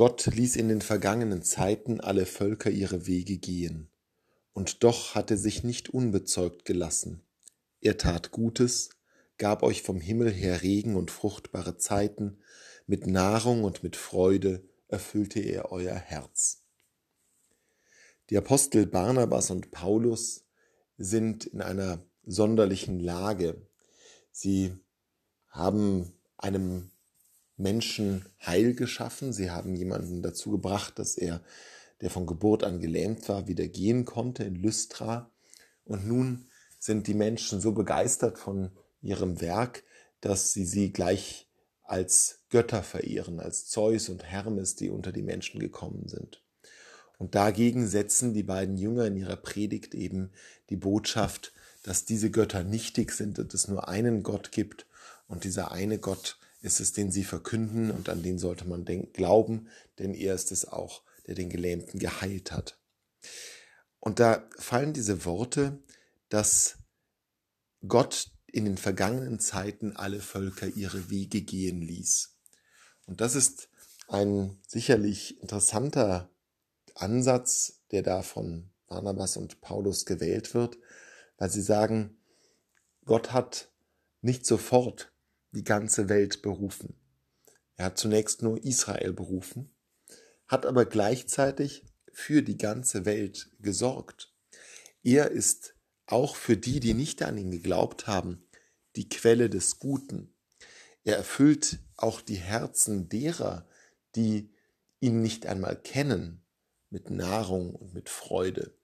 Gott ließ in den vergangenen Zeiten alle Völker ihre Wege gehen, und doch hat er sich nicht unbezeugt gelassen. Er tat Gutes, gab euch vom Himmel her Regen und fruchtbare Zeiten, mit Nahrung und mit Freude erfüllte er euer Herz. Die Apostel Barnabas und Paulus sind in einer sonderlichen Lage. Sie haben einem Menschen Heil geschaffen. Sie haben jemanden dazu gebracht, dass er, der von Geburt an gelähmt war, wieder gehen konnte in Lystra. Und nun sind die Menschen so begeistert von ihrem Werk, dass sie sie gleich als Götter verehren, als Zeus und Hermes, die unter die Menschen gekommen sind. Und dagegen setzen die beiden Jünger in ihrer Predigt eben die Botschaft, dass diese Götter nichtig sind und es nur einen Gott gibt und dieser eine Gott ist es, den sie verkünden und an den sollte man glauben, denn er ist es auch, der den Gelähmten geheilt hat. Und da fallen diese Worte, dass Gott in den vergangenen Zeiten alle Völker ihre Wege gehen ließ. Und das ist ein sicherlich interessanter Ansatz, der da von Barnabas und Paulus gewählt wird, weil sie sagen, Gott hat nicht sofort die ganze Welt berufen. Er hat zunächst nur Israel berufen, hat aber gleichzeitig für die ganze Welt gesorgt. Er ist auch für die, die nicht an ihn geglaubt haben, die Quelle des Guten. Er erfüllt auch die Herzen derer, die ihn nicht einmal kennen, mit Nahrung und mit Freude.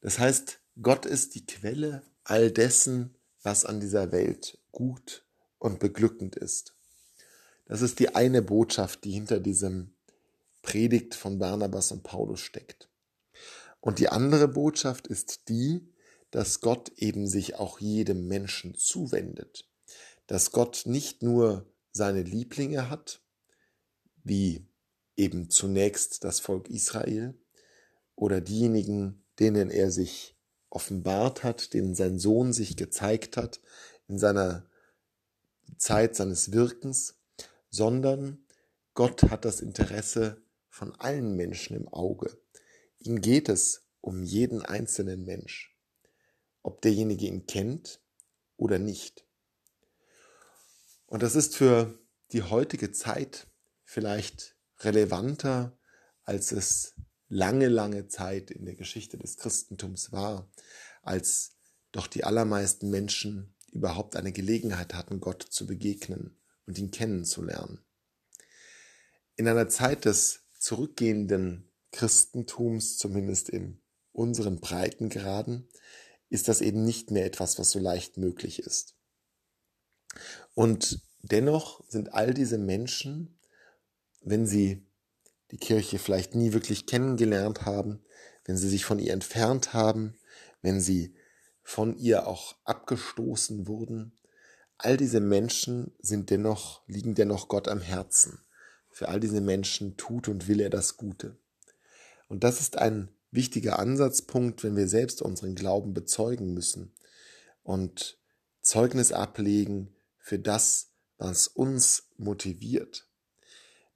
Das heißt, Gott ist die Quelle all dessen, was an dieser Welt gut und beglückend ist. Das ist die eine Botschaft, die hinter diesem Predigt von Barnabas und Paulus steckt. Und die andere Botschaft ist die, dass Gott eben sich auch jedem Menschen zuwendet, dass Gott nicht nur seine Lieblinge hat, wie eben zunächst das Volk Israel oder diejenigen, denen er sich offenbart hat, denen sein Sohn sich gezeigt hat in seiner Zeit seines Wirkens, sondern Gott hat das Interesse von allen Menschen im Auge. Ihm geht es um jeden einzelnen Mensch ob derjenige ihn kennt oder nicht. Und das ist für die heutige Zeit vielleicht relevanter, als es lange, lange Zeit in der Geschichte des Christentums war, als doch die allermeisten Menschen überhaupt eine Gelegenheit hatten, Gott zu begegnen und ihn kennenzulernen. In einer Zeit des zurückgehenden Christentums, zumindest in unseren Breitengraden, ist das eben nicht mehr etwas, was so leicht möglich ist. Und dennoch sind all diese Menschen, wenn sie die Kirche vielleicht nie wirklich kennengelernt haben, wenn sie sich von ihr entfernt haben, wenn sie von ihr auch abgestoßen wurden, all diese Menschen sind dennoch, liegen dennoch Gott am Herzen. Für all diese Menschen tut und will er das Gute. Und das ist ein wichtiger Ansatzpunkt, wenn wir selbst unseren Glauben bezeugen müssen und Zeugnis ablegen für das, was uns motiviert,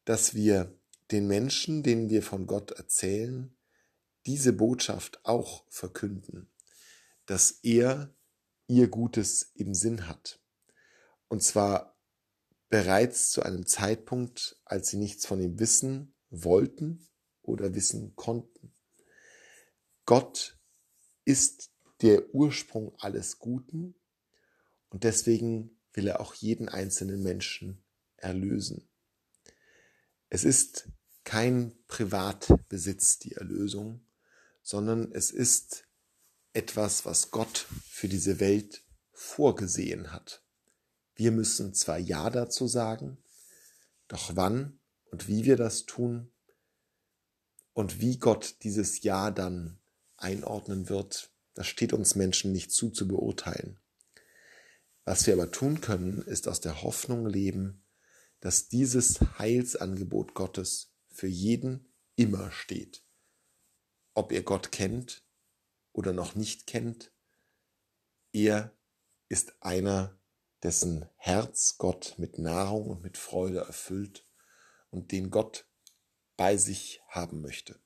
dass wir den Menschen, denen wir von Gott erzählen, diese Botschaft auch verkünden, dass er ihr Gutes im Sinn hat. Und zwar bereits zu einem Zeitpunkt, als sie nichts von ihm wissen wollten oder wissen konnten. Gott ist der Ursprung alles Guten und deswegen will er auch jeden einzelnen Menschen erlösen. Es ist kein Privatbesitz, die Erlösung, sondern es ist etwas, was Gott für diese Welt vorgesehen hat. Wir müssen zwar Ja dazu sagen, doch wann und wie wir das tun und wie Gott dieses Ja dann einordnen wird, das steht uns Menschen nicht zu zu beurteilen. Was wir aber tun können, ist aus der Hoffnung leben, dass dieses Heilsangebot Gottes für jeden immer steht. Ob ihr Gott kennt oder noch nicht kennt, er ist einer, dessen Herz Gott mit Nahrung und mit Freude erfüllt und den Gott bei sich haben möchte.